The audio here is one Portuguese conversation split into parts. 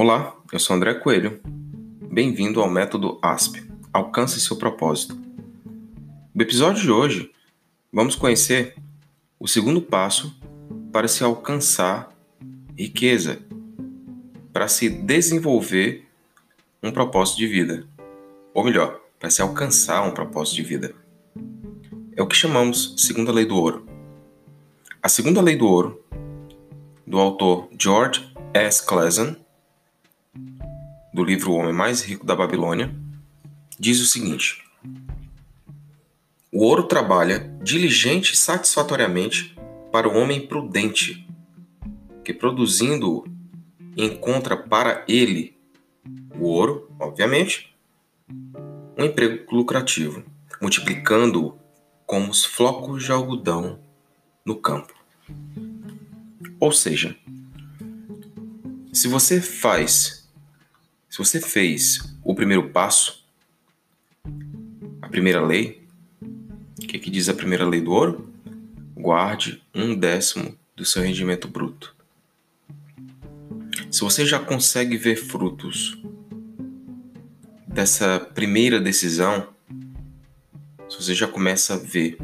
Olá, eu sou André Coelho. Bem-vindo ao método ASP. Alcance seu propósito. No episódio de hoje, vamos conhecer o segundo passo para se alcançar riqueza, para se desenvolver um propósito de vida. Ou melhor, para se alcançar um propósito de vida. É o que chamamos segunda lei do ouro. A segunda lei do ouro, do autor George S. Clason, do livro O Homem Mais Rico da Babilônia, diz o seguinte: O ouro trabalha diligente e satisfatoriamente para o homem prudente, que produzindo encontra para ele o ouro, obviamente, um emprego lucrativo, multiplicando-o como os flocos de algodão no campo. Ou seja, se você faz, se você fez o primeiro passo, a primeira lei, o que, que diz a primeira lei do ouro? Guarde um décimo do seu rendimento bruto. Se você já consegue ver frutos dessa primeira decisão, se você já começa a ver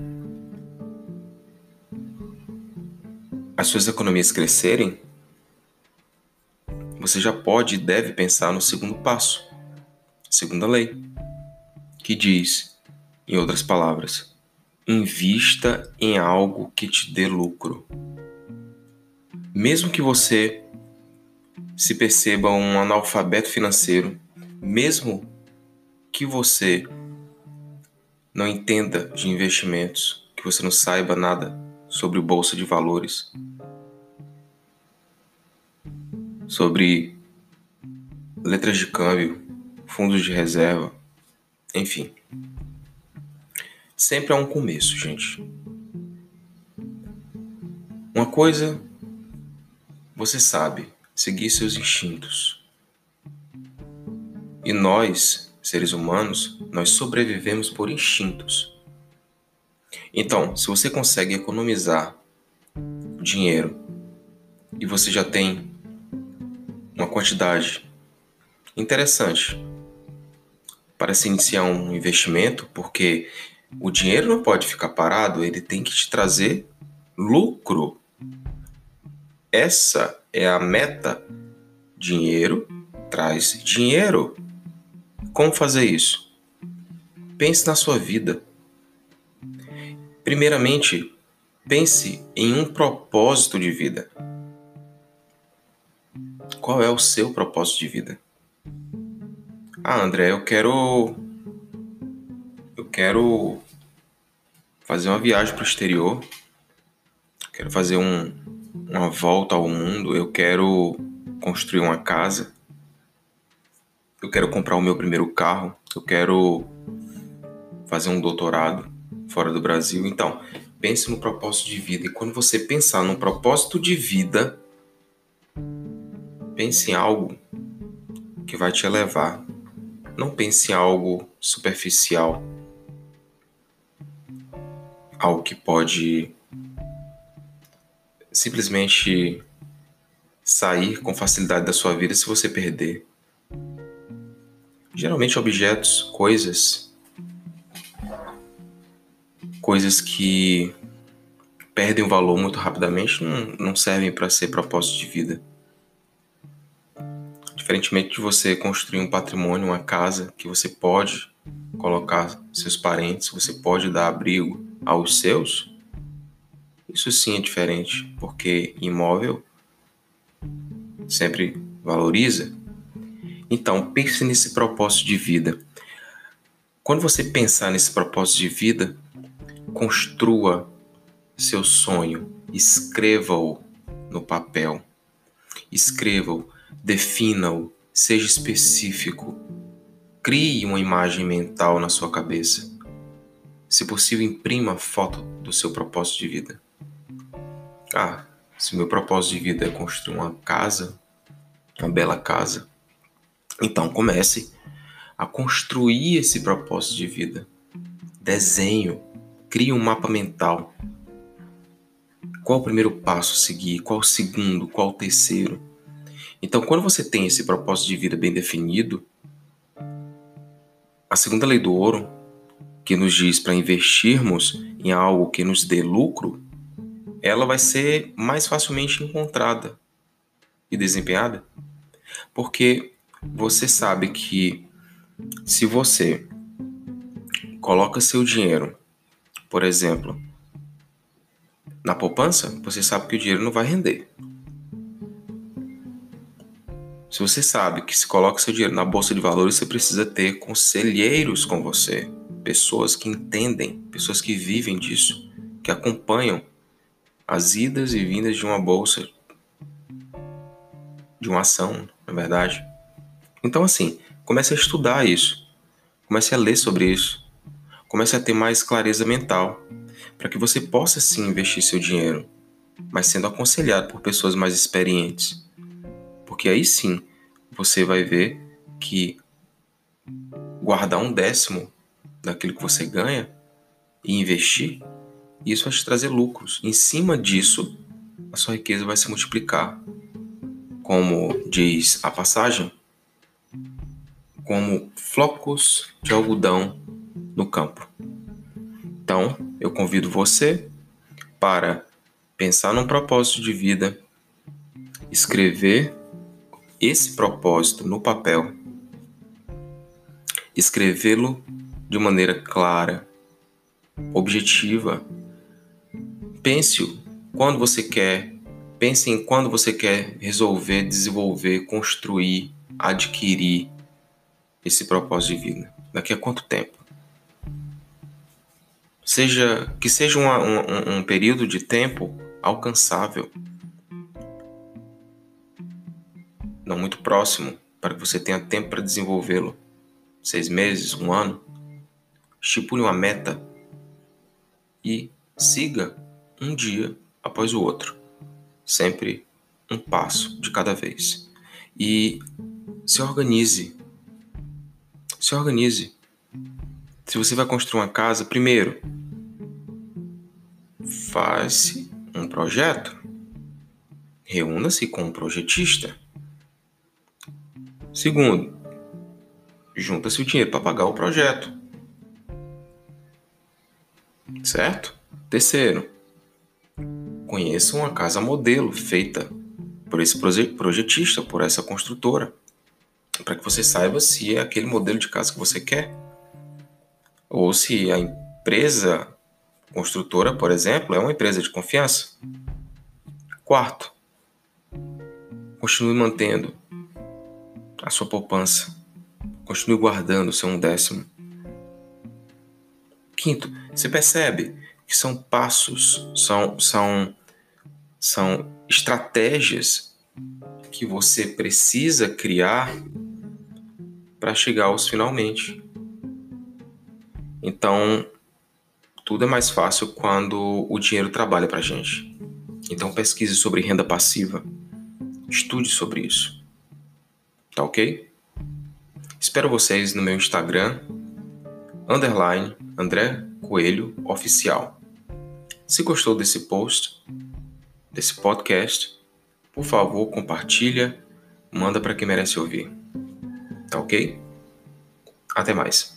as suas economias crescerem, você já pode e deve pensar no segundo passo, segunda lei, que diz, em outras palavras, invista em algo que te dê lucro. Mesmo que você se perceba um analfabeto financeiro, mesmo que você não entenda de investimentos, que você não saiba nada sobre bolsa de valores, sobre letras de câmbio, fundos de reserva, enfim. Sempre há um começo, gente. Uma coisa você sabe, seguir seus instintos. E nós, seres humanos, nós sobrevivemos por instintos. Então, se você consegue economizar dinheiro e você já tem uma quantidade interessante para se iniciar um investimento, porque o dinheiro não pode ficar parado, ele tem que te trazer lucro. Essa é a meta. Dinheiro traz dinheiro. Como fazer isso? Pense na sua vida. Primeiramente, pense em um propósito de vida. Qual é o seu propósito de vida? Ah, André, eu quero. Eu quero fazer uma viagem para o exterior. Quero fazer um, uma volta ao mundo. Eu quero construir uma casa. Eu quero comprar o meu primeiro carro. Eu quero fazer um doutorado fora do Brasil. Então, pense no propósito de vida. E quando você pensar no propósito de vida, Pense em algo que vai te elevar. Não pense em algo superficial. Algo que pode simplesmente sair com facilidade da sua vida se você perder. Geralmente objetos, coisas, coisas que perdem o valor muito rapidamente não, não servem para ser propósito de vida. Diferentemente de você construir um patrimônio, uma casa que você pode colocar seus parentes, você pode dar abrigo aos seus, isso sim é diferente, porque imóvel sempre valoriza. Então, pense nesse propósito de vida. Quando você pensar nesse propósito de vida, construa seu sonho, escreva-o no papel. Escreva-o defina-o, seja específico. Crie uma imagem mental na sua cabeça. Se possível, imprima foto do seu propósito de vida. Ah, se meu propósito de vida é construir uma casa, uma bela casa, então comece a construir esse propósito de vida. Desenho, crie um mapa mental. Qual o primeiro passo a seguir? Qual o segundo? Qual o terceiro? Então, quando você tem esse propósito de vida bem definido, a segunda lei do ouro, que nos diz para investirmos em algo que nos dê lucro, ela vai ser mais facilmente encontrada e desempenhada, porque você sabe que se você coloca seu dinheiro, por exemplo, na poupança, você sabe que o dinheiro não vai render. Se você sabe que se coloca seu dinheiro na bolsa de valores, você precisa ter conselheiros com você, pessoas que entendem, pessoas que vivem disso, que acompanham as idas e vindas de uma bolsa, de uma ação, na verdade. Então, assim, comece a estudar isso, comece a ler sobre isso, comece a ter mais clareza mental, para que você possa sim investir seu dinheiro, mas sendo aconselhado por pessoas mais experientes. Porque aí sim você vai ver que guardar um décimo daquilo que você ganha e investir, isso vai te trazer lucros. Em cima disso, a sua riqueza vai se multiplicar. Como diz a passagem, como flocos de algodão no campo. Então, eu convido você para pensar num propósito de vida, escrever esse propósito no papel, escrevê-lo de maneira clara, objetiva. Pense quando você quer, pense em quando você quer resolver, desenvolver, construir, adquirir esse propósito de vida. Daqui a quanto tempo? Seja que seja um, um período de tempo alcançável não muito próximo, para que você tenha tempo para desenvolvê-lo. Seis meses, um ano. Estipule uma meta e siga um dia após o outro, sempre um passo de cada vez. E se organize. Se organize. Se você vai construir uma casa, primeiro, faz um projeto. Reúna-se com um projetista. Segundo, junta-se o dinheiro para pagar o projeto. Certo? Terceiro, conheça uma casa modelo feita por esse projetista, por essa construtora, para que você saiba se é aquele modelo de casa que você quer. Ou se a empresa construtora, por exemplo, é uma empresa de confiança. Quarto, continue mantendo a sua poupança. Continue guardando seu um décimo. Quinto, você percebe que são passos, são, são, são estratégias que você precisa criar para chegar aos finalmente. Então, tudo é mais fácil quando o dinheiro trabalha para gente. Então, pesquise sobre renda passiva. Estude sobre isso. Tá ok? Espero vocês no meu Instagram, underline André Coelho Oficial. Se gostou desse post, desse podcast, por favor, compartilha, manda para quem merece ouvir. Tá ok? Até mais.